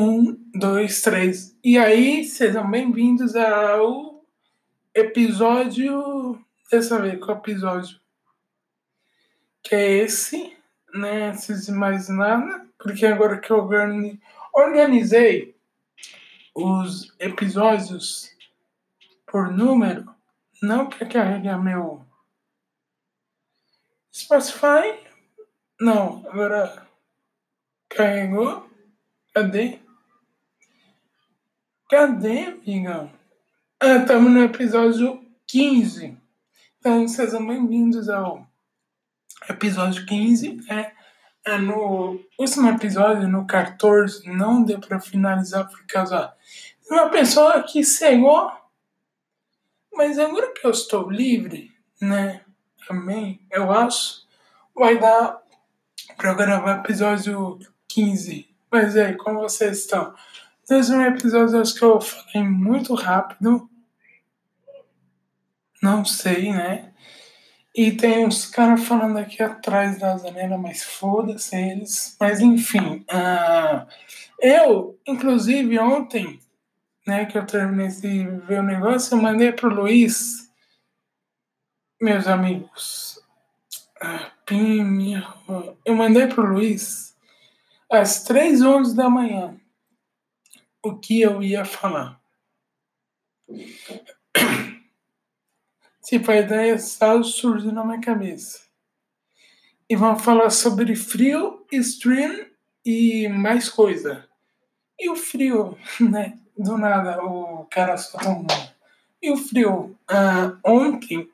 Um, dois, três. E aí, sejam bem-vindos ao episódio. Deixa eu ver qual episódio. Que é esse, né? Antes de mais nada. Porque agora que eu organizei os episódios por número, não quer carregar meu Spotify. Não, agora carregou. Cadê? Cadê, amiga? Ah, estamos no episódio 15. Então, sejam bem-vindos ao episódio 15. Né? É, no último episódio, no 14, não deu para finalizar por causa de uma pessoa que cegou. Mas agora que eu estou livre, né? Amém, eu acho, vai dar para gravar episódio 15. Mas aí, como vocês estão? Desde um episódio acho que eu falei muito rápido. Não sei, né? E tem uns caras falando aqui atrás da janela, mas foda-se eles. Mas enfim, uh, eu, inclusive ontem, né, que eu terminei de ver o negócio, eu mandei pro Luiz, meus amigos. Ah, pim, eu mandei pro Luiz às três onze da manhã o que eu ia falar. Tipo, a ideia só surgiu na minha cabeça. E vamos falar sobre frio, stream e mais coisa. E o frio, né? Do nada, o cara só tomou. E o frio, ah, ontem,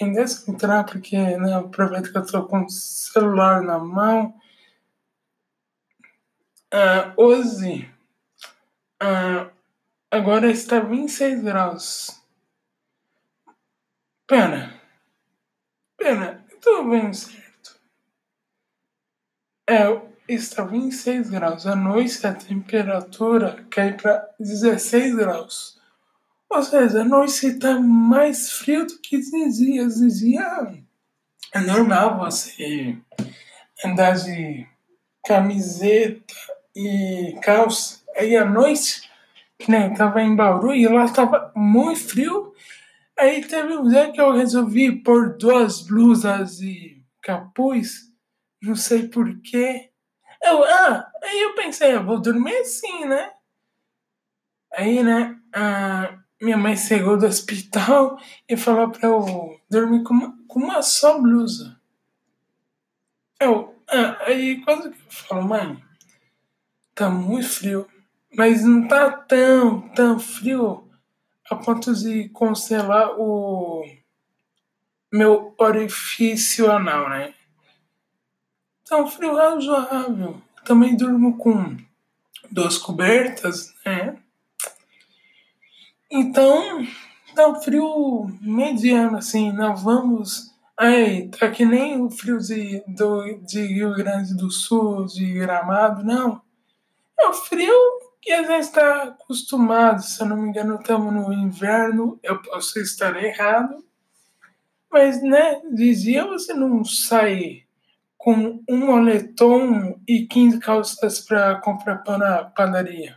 ainda entrar porque né, aproveito que eu tô com o celular na mão Uh, hoje, uh, agora está 26 graus. Pera. Pera, estou bem certo. É, está 26 graus. À noite a temperatura cai para 16 graus. Ou seja, a noite está mais frio do que. De dia é normal você andar de camiseta e calça. Aí à noite, né, tava em Bauru e lá tava muito frio. Aí teve um dia que eu resolvi pôr duas blusas e capuz, não sei porquê. Eu, ah, aí eu pensei, eu vou dormir assim, né? Aí, né, a minha mãe chegou do hospital e falou pra eu dormir com uma, com uma só blusa. Eu, ah, aí quando que eu falo, mãe, tá muito frio, mas não tá tão, tão frio a ponto de congelar o meu orifício anal, né? Tá um frio razoável. Também durmo com duas cobertas, né? Então, tá um frio mediano, assim, não vamos. Ai, tá que nem o frio de, do, de Rio Grande do Sul, de Gramado, não. É o frio que a gente está acostumado. Se eu não me engano, estamos no inverno. Eu posso estar errado. Mas, né, dizia você não sai com um moletom e 15 calças para comprar pão na padaria.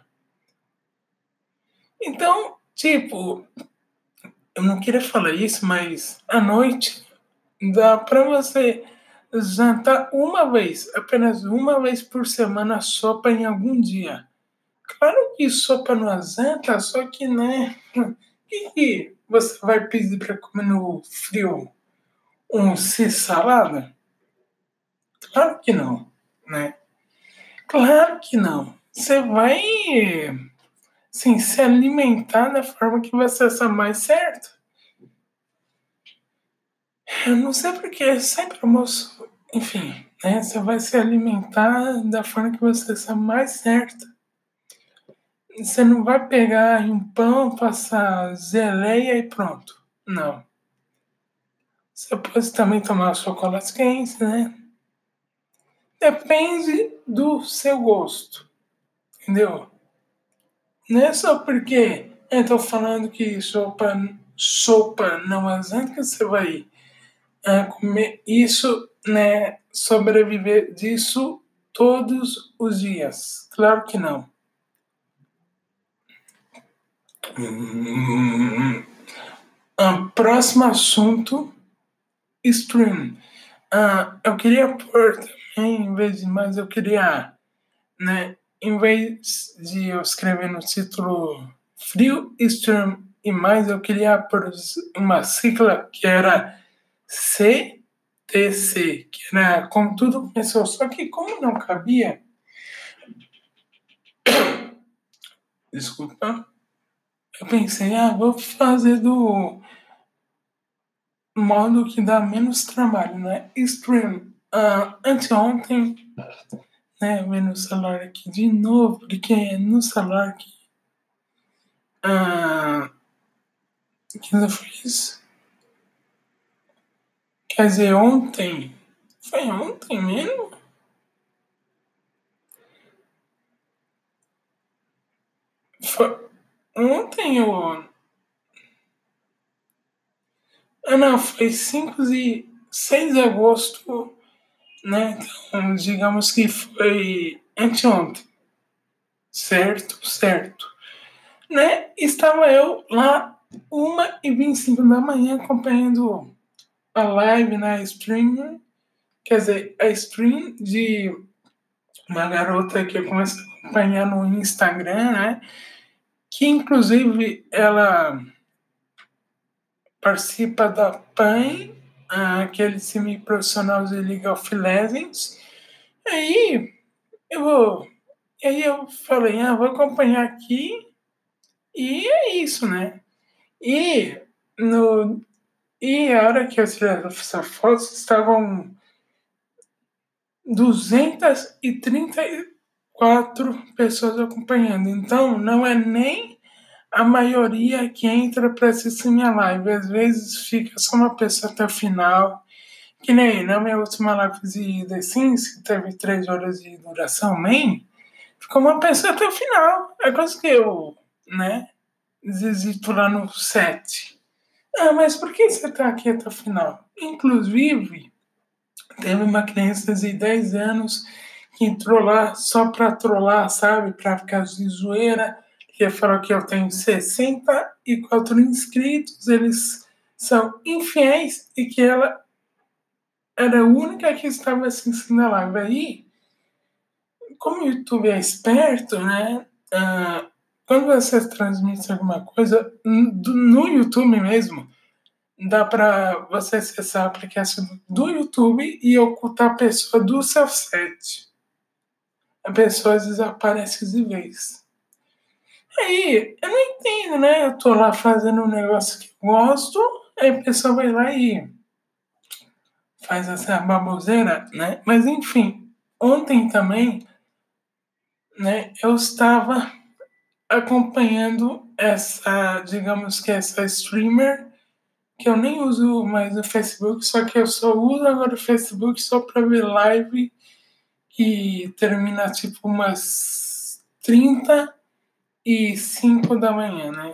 Então, tipo, eu não queria falar isso, mas à noite dá para você jantar uma vez, apenas uma vez por semana sopa em algum dia. Claro que sopa não azenta, só que, né? O que, que você vai pedir para comer no frio? Um salada? Claro que não, né? Claro que não. Você vai sim, se alimentar da forma que você achar mais certo. Eu não sei porque sempre almoço. Enfim, né? Você vai se alimentar da forma que você está mais certa. Você não vai pegar um pão, passar geleia e pronto. Não. Você pode também tomar chocolate quente, né? Depende do seu gosto. Entendeu? Não é só porque eu tô falando que sopa, sopa não é que você vai a comer isso, né, sobreviver disso todos os dias. Claro que não. Hum, próximo assunto, stream. Uh, eu queria pôr também, em vez de mais, eu queria, né, em vez de eu escrever no título Frio Stream e mais, eu queria pôr uma sigla que era CTC, que era como tudo começou, só que como não cabia, desculpa, eu pensei, ah, vou fazer do modo que dá menos trabalho, né? Stream. Uh, anteontem, né, vendo o celular aqui de novo, porque no celular aqui. Uh, que eu fiz? Quer dizer, ontem. Foi ontem mesmo? Foi ontem eu ah, não, foi 5 e 6 de agosto, né? Então, digamos que foi anteontem. Certo, certo. Né? Estava eu lá, 1 e 25 da manhã, acompanhando a live na stream, quer dizer, a stream de uma garota que eu comecei a acompanhar no Instagram, né? Que inclusive ela participa da PAN, aquele semi-profissional de League of Legends. Aí eu vou. Aí eu falei, ah, vou acompanhar aqui. E é isso, né? E no. E a hora que eu tirei essa foto, estavam 234 pessoas acompanhando. Então, não é nem a maioria que entra para assistir minha live. Às vezes fica só uma pessoa até o final. Que nem na minha última live de The Sims, que teve três horas de duração, nem ficou uma pessoa até o final. É coisa que eu, né, desisito lá no set. Ah, mas por que você tá aqui até o final? Inclusive, teve uma criança de 10 anos que entrou lá só pra trollar, sabe? Pra ficar de zoeira que falou que eu tenho 64 inscritos, eles são infiéis e que ela era a única que estava assistindo a live. Aí, como o YouTube é esperto, né? Uh, quando você transmite alguma coisa, no YouTube mesmo, dá para você acessar a aplicação do YouTube e ocultar a pessoa do seu set. A pessoa desaparece de vez. Aí, eu não entendo, né? Eu tô lá fazendo um negócio que gosto, aí a pessoa vai lá e faz essa baboseira, né? Mas enfim, ontem também, né, eu estava acompanhando essa, digamos que essa streamer, que eu nem uso mais o Facebook, só que eu só uso agora o Facebook só para ver live que termina tipo umas 30 e 5 da manhã, né?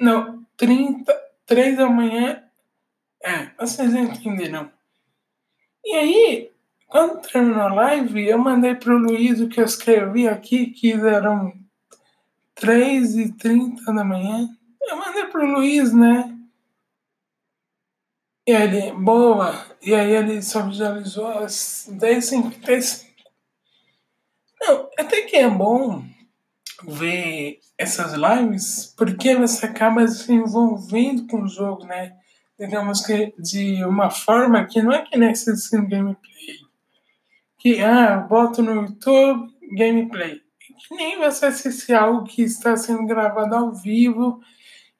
Não, 30, 3 da manhã. É, vocês entenderam. E aí, quando terminou a live, eu mandei pro Luiz o que eu escrevi aqui, que eram 3 e 30 da manhã. Eu mandei pro Luiz, né? E ele, boa. E aí ele só visualizou as 10 55 Não, até que é bom ver essas lives porque você acaba se envolvendo com o jogo, né? Digamos que de uma forma que não é que nem assistindo gameplay. Que, ah, boto no YouTube, gameplay. Que nem você assistir algo que está sendo gravado ao vivo.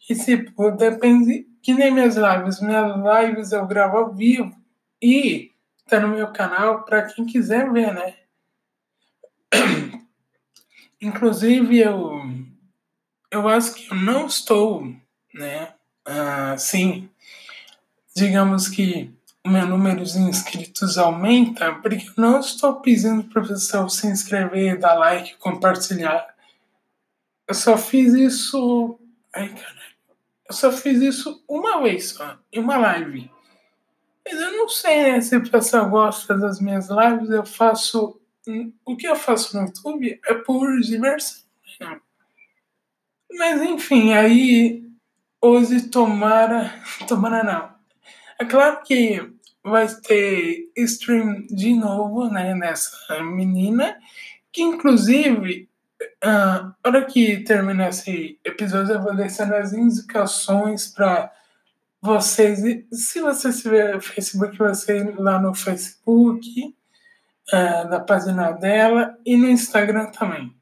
E, tipo, depende. Que nem minhas lives. Minhas lives eu gravo ao vivo. E tá no meu canal para quem quiser ver, né? Inclusive, eu, eu acho que eu não estou, né? Assim, digamos que o meu número de inscritos aumenta porque eu não estou pedindo para o pessoal se inscrever, dar like, compartilhar. Eu só fiz isso. Ai, caralho. Eu só fiz isso uma vez só, em uma live. Mas eu não sei né, se o pessoal gosta das minhas lives. Eu faço. O que eu faço no YouTube é por diversão. Né? Mas enfim, aí hoje tomara. Tomara não. É claro que vai ter stream de novo, né, nessa menina, que inclusive, uh, hora que terminar esse episódio, eu vou deixar as indicações para vocês. Se você tiver Facebook, você ir lá no Facebook, uh, na página dela, e no Instagram também.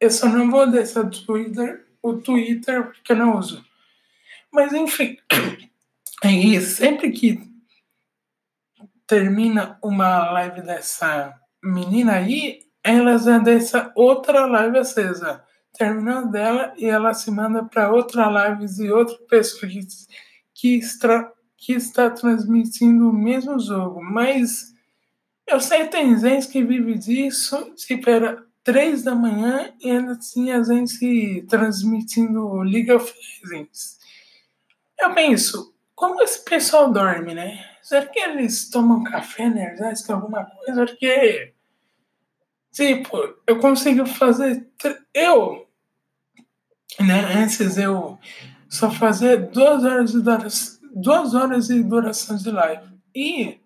Eu só não vou deixar o Twitter, o Twitter porque eu não uso. Mas enfim, aí sempre que termina uma live dessa menina aí, ela já deixa outra live acesa. Terminando dela e ela se manda para outra live de outra pessoa que, que, está, que está transmitindo o mesmo jogo. Mas eu sei que tem gente que vive disso, tipo, era três da manhã e ainda tinha gente transmitindo League of Legends. Eu penso, como esse pessoal dorme, né? Será que eles tomam café energético, alguma coisa? Porque, tipo, eu consigo fazer. Eu, né, antes eu só fazia duas horas de duração, duas horas de duração de live. E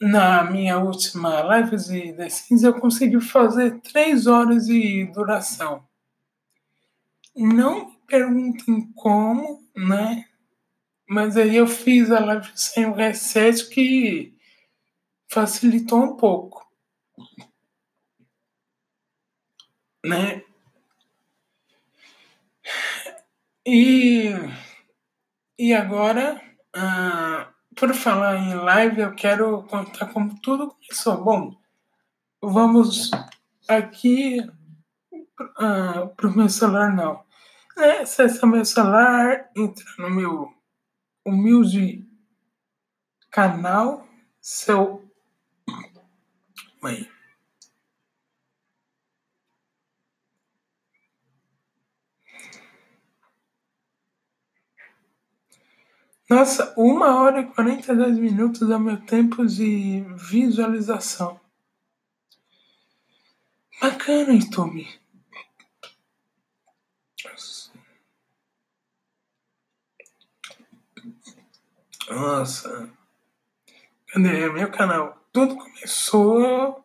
na minha última live de The Sims eu consegui fazer três horas de duração. Não me perguntem como, né? Mas aí eu fiz a live sem o reset que facilitou um pouco. Né? E, e agora, ah, por falar em live, eu quero contar como tudo começou. Bom, vamos aqui ah, para o meu celular, não. Né? Acessa meu celular, entra no meu humilde canal, seu. Mãe. Nossa, uma hora e 42 minutos é meu tempo de visualização. Bacana, YouTube. Nossa. Cadê meu canal? Tudo começou.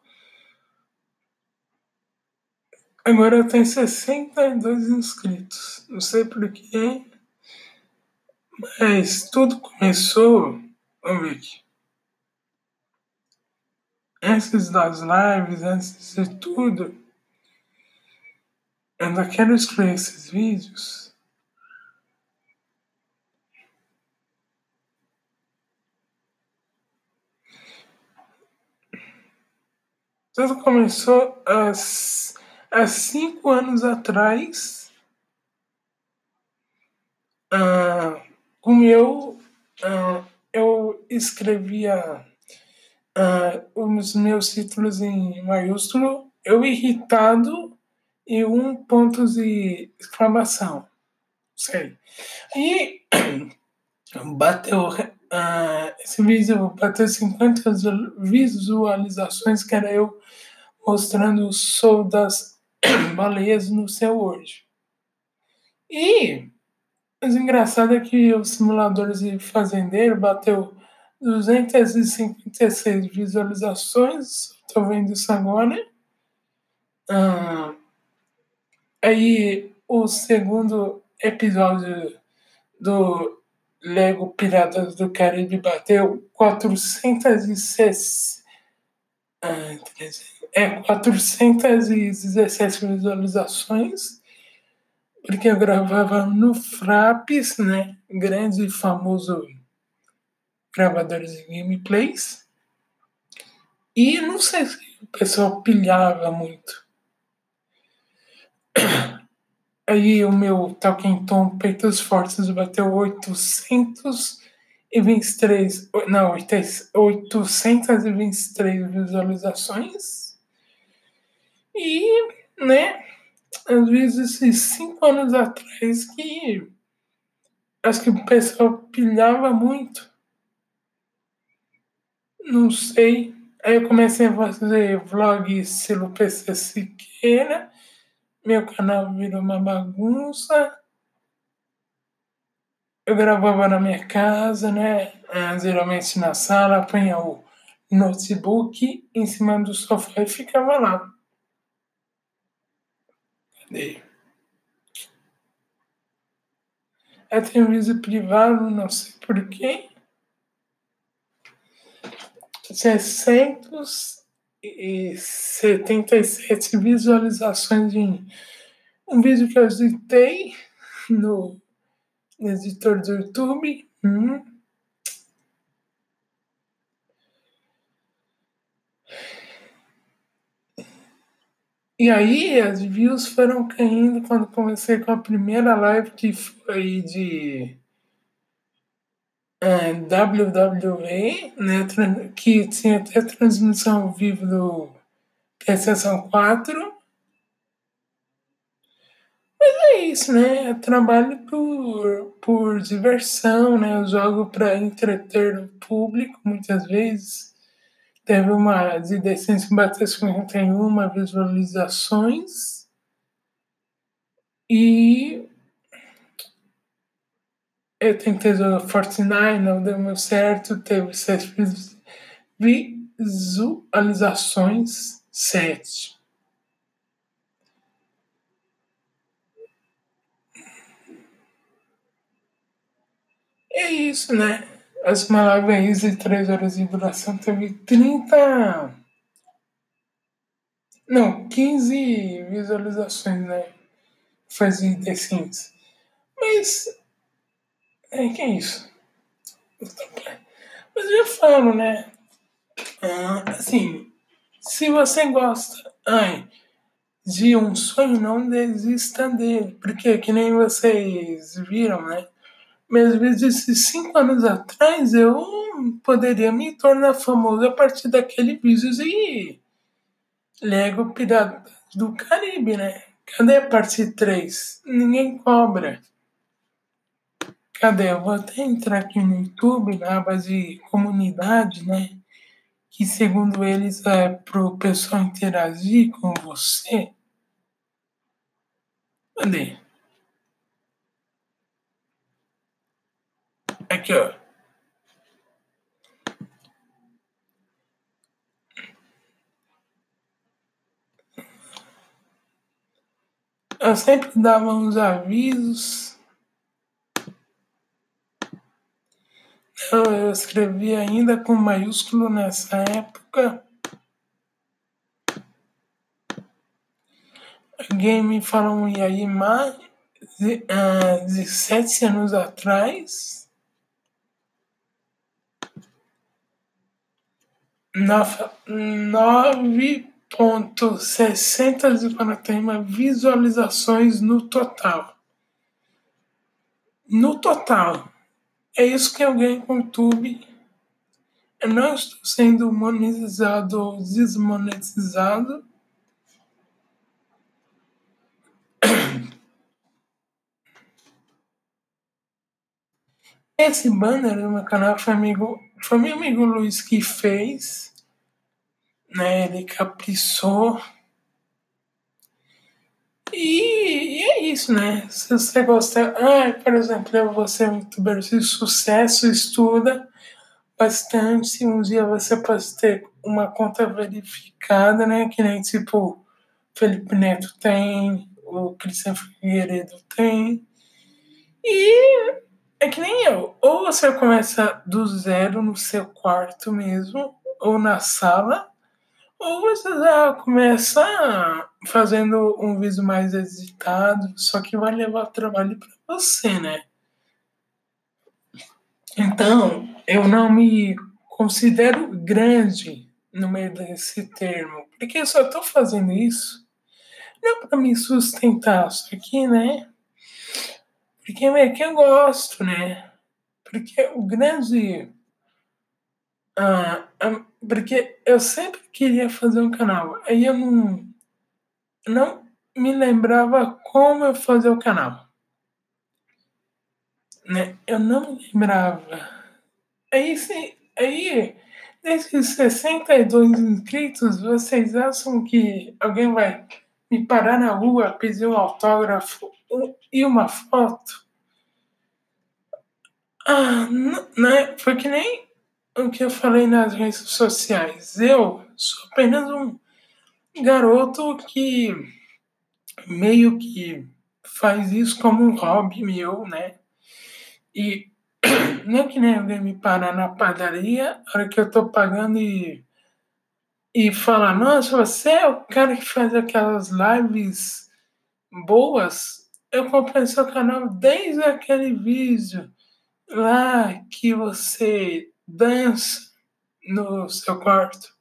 Agora eu tenho 62 inscritos. Não sei porquê. Mas tudo começou. Ver aqui. Antes das lives, antes de tudo. Eu ainda quero excluir esses vídeos. Tudo começou há, há cinco anos atrás, uh, com eu, uh, eu escrevia uh, os meus títulos em maiúsculo, eu irritado e um ponto de exclamação. Sei. E bateu Uh, esse vídeo bateu 50 visualizações, que era eu mostrando o show das baleias no céu hoje. E o engraçado é que o simulador de fazendeiro bateu 256 visualizações. Estou vendo isso agora. Uh, aí o segundo episódio do Lego Piratas do Caribe bateu 406, ah, é, 417 visualizações, porque eu gravava no Fraps, né? Grande e famoso gravador de gameplays. E não sei se o pessoal pilhava muito. Aí o meu Talking Tom Peitos Fortes bateu 823, não, 823 visualizações. E, né, às vezes esses cinco anos atrás que acho que o pessoal pilhava muito. Não sei. Aí eu comecei a fazer vlog estilo PC Siqueira. Meu canal virou uma bagunça. Eu gravava na minha casa, né? Ah, geralmente na sala, punha o notebook em cima do sofá e ficava lá. Eu tenho vídeo privado, não sei porquê. 677 visualizações em um vídeo que eu editei no editor do YouTube. Hum. E aí as views foram caindo quando comecei com a primeira live que foi de é, WWE, né, que tinha até transmissão ao vivo do PlayStation 4. Mas é isso, né? Eu trabalho por, por diversão, né? Eu jogo para entreter o público muitas vezes. Teve uma de decência que bateu 51 visualizações. E eu tentei jogar Fortnite, não deu muito certo, teve sete visualizações, sete. É isso, né? As live de 3 horas de duração teve 30. Não, 15 visualizações, né? Fazia The Sims. Mas é, que é isso? Mas eu falo, né? Ah, assim, se você gosta ai, de um sonho, não desista dele. Porque, que nem vocês viram, né? Mas, às vezes, cinco anos atrás, eu poderia me tornar famoso a partir daquele vídeo de Lego Pirata do Caribe, né? Cadê a parte 3? Ninguém cobra. Cadê? Eu vou até entrar aqui no YouTube, na aba de comunidade, né? Que segundo eles é pro pessoal interagir com você. Cadê? Aqui, ó. Eu sempre dava uns avisos Eu escrevi ainda com maiúsculo nessa época. Alguém me falou e aí mais de, uh, de sete anos atrás. Nove ponto sessenta visualizações no total. No total. É isso que ganho com o YouTube. Eu não estou sendo monetizado ou desmonetizado. Esse banner do meu canal foi, amigo, foi meu amigo Luiz que fez. Né? Ele caprichou. E, e, é isso, né? Se você gosta. Ah, por exemplo, vou ser um youtuber de sucesso, estuda bastante. Um dia você pode ter uma conta verificada, né? Que nem tipo Felipe Neto tem, o Cristian Figueiredo tem. E é que nem eu. Ou você começa do zero no seu quarto mesmo, ou na sala, ou você já começa fazendo um vídeo mais editado, só que vai levar trabalho para você, né? Então, eu não me considero grande no meio desse termo, porque eu só estou fazendo isso não para me sustentar, só que, né? Porque é que eu gosto, né? Porque o grande. Ah, porque eu sempre queria fazer um canal, aí eu não não me lembrava como eu fazia o canal. Né? Eu não me lembrava. Aí, sim, aí Desses 62 inscritos, vocês acham que alguém vai me parar na rua, pedir um autógrafo e uma foto? Ah, né? Foi que nem o que eu falei nas redes sociais. Eu sou apenas um garoto que meio que faz isso como um hobby meu, né? E não é que nem alguém me parar na padaria, a hora que eu tô pagando e, e falar, nossa, você é o cara que faz aquelas lives boas. Eu comprei seu canal desde aquele vídeo lá que você dança no seu quarto.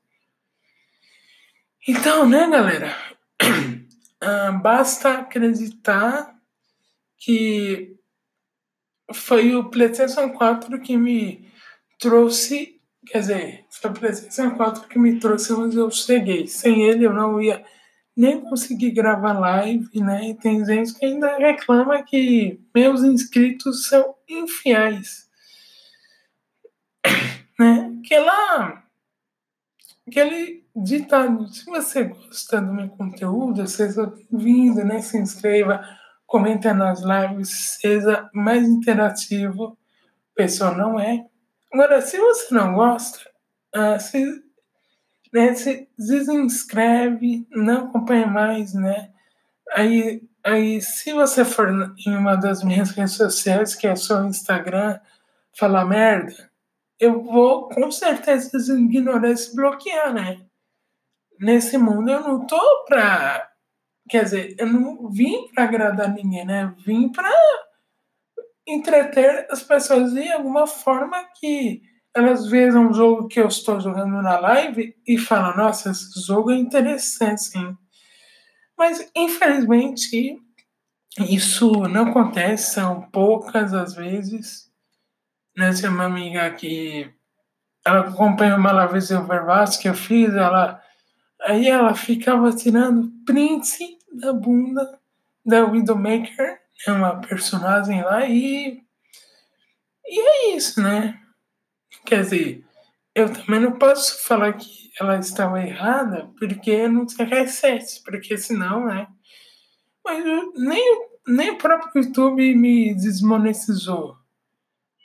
Então, né, galera? Ah, basta acreditar que foi o PlayStation 4 que me trouxe. Quer dizer, foi o PlayStation 4 que me trouxe onde eu cheguei. Sem ele eu não ia nem conseguir gravar live, né? E tem gente que ainda reclama que meus inscritos são infiéis. né? Que lá. Aquele ditado, se você gosta do meu conteúdo, seja bem-vindo, né? Se inscreva, comenta nas lives, seja mais interativo. Pessoal não é. Agora, se você não gosta, uh, se, né, se desinscreve, não acompanha mais, né? Aí, aí, se você for em uma das minhas redes sociais, que é só o Instagram, falar merda, eu vou com certeza ignorar esse bloquear, né? Nesse mundo eu não tô pra. Quer dizer, eu não vim pra agradar ninguém, né? Vim pra entreter as pessoas de alguma forma que elas vejam um jogo que eu estou jogando na live e falam, nossa, esse jogo é interessante, sim. Mas, infelizmente, isso não acontece, são poucas as vezes né, tinha uma amiga que ela acompanhou uma Malavis Overvass que eu fiz, ela aí ela ficava tirando print da bunda da Widowmaker, é uma personagem lá, e e é isso, né? Quer dizer, eu também não posso falar que ela estava errada, porque não tinha reset, porque senão, né? Mas eu, nem, nem o próprio YouTube me desmonetizou.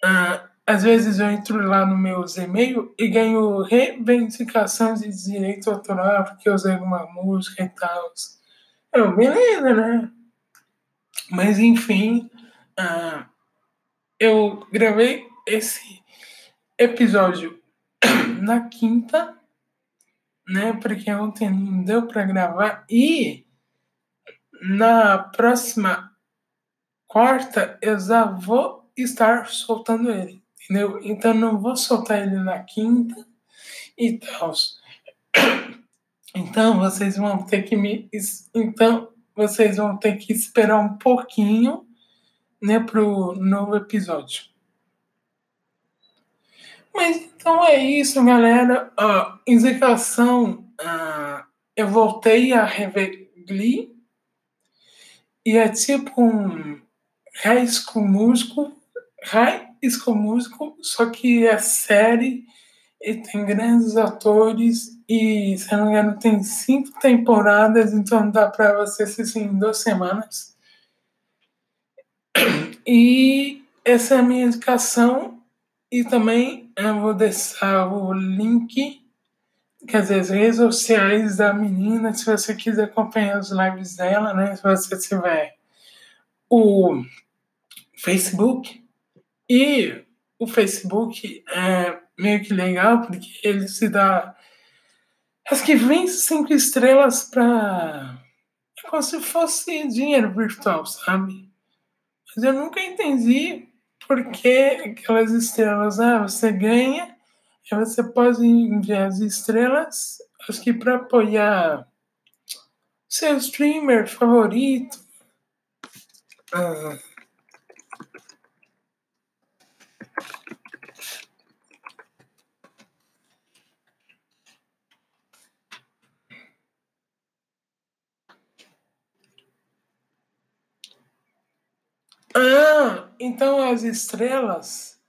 Ah, às vezes eu entro lá no meu e-mail e ganho reivindicação de direito autoral porque eu usei alguma música e tal. Eu, beleza, né? Mas enfim, ah, eu gravei esse episódio na quinta, né? Porque ontem não deu para gravar e na próxima quarta eu já vou estar soltando ele, entendeu? Então não vou soltar ele na quinta e tal. Então vocês vão ter que me então vocês vão ter que esperar um pouquinho, né, pro novo episódio. Mas então é isso, galera. Uh, indicação, uh, eu voltei a rever Glee e é tipo um High School Musical High School só que é série e tem grandes atores e, se não me engano, tem cinco temporadas, então dá para você assistir em duas semanas. E essa é a minha indicação e também eu vou deixar o link, quer dizer, as redes sociais da menina, se você quiser acompanhar os lives dela, né? Se você tiver o Facebook, e o Facebook é meio que legal porque ele se dá. Acho que 25 estrelas para. É como se fosse dinheiro virtual, sabe? Mas eu nunca entendi por que aquelas estrelas. Ah, você ganha, você pode enviar as estrelas, acho que para apoiar seu streamer favorito. Ah, Ah, então as estrelas.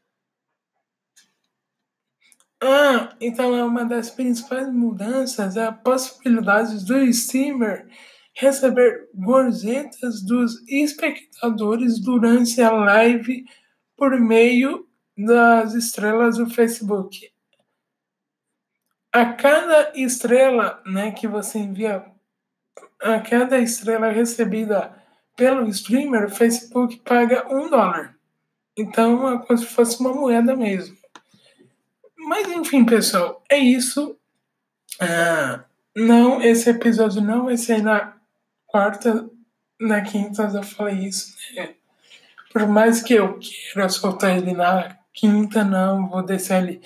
Ah, então é uma das principais mudanças é a possibilidade do streamer receber gorjetas dos espectadores durante a live por meio das estrelas do Facebook. A cada estrela né, que você envia, a cada estrela recebida pelo streamer, o Facebook paga um dólar. Então é como se fosse uma moeda mesmo. Mas enfim, pessoal, é isso. Ah, não, esse episódio não vai ser na quarta, na quinta eu falei isso, né? Por mais que eu queira soltar ele na quinta, não, vou deixar ele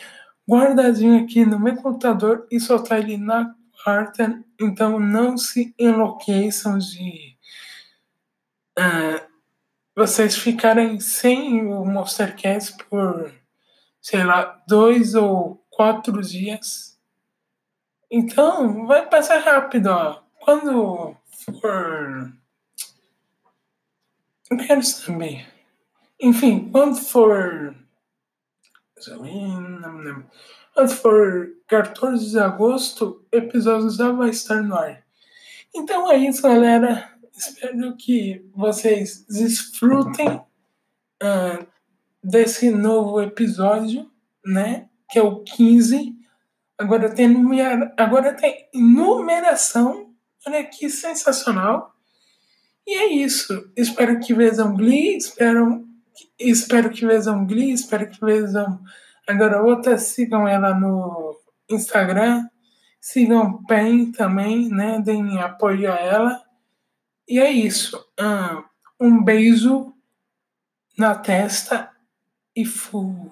guardadinho aqui no meu computador e soltar ele na quarta. Então não se enlouqueçam de uh, vocês ficarem sem o Monstercast por, sei lá, dois ou quatro dias. Então vai passar rápido, ó. Quando for. Eu quero saber. Enfim, quando for. Quando for 14 de agosto, o episódio já vai estar no ar. Então é isso, galera. Espero que vocês desfrutem uh, desse novo episódio, né? Que é o 15. Agora tem, numera... Agora tem numeração Olha que sensacional. E é isso. Espero que vejam Glee, espero, espero que vejam Glee, espero que vejam a garota, sigam ela no Instagram, sigam Pen também, né? Deem apoio a ela. E é isso. Um beijo na testa e fui.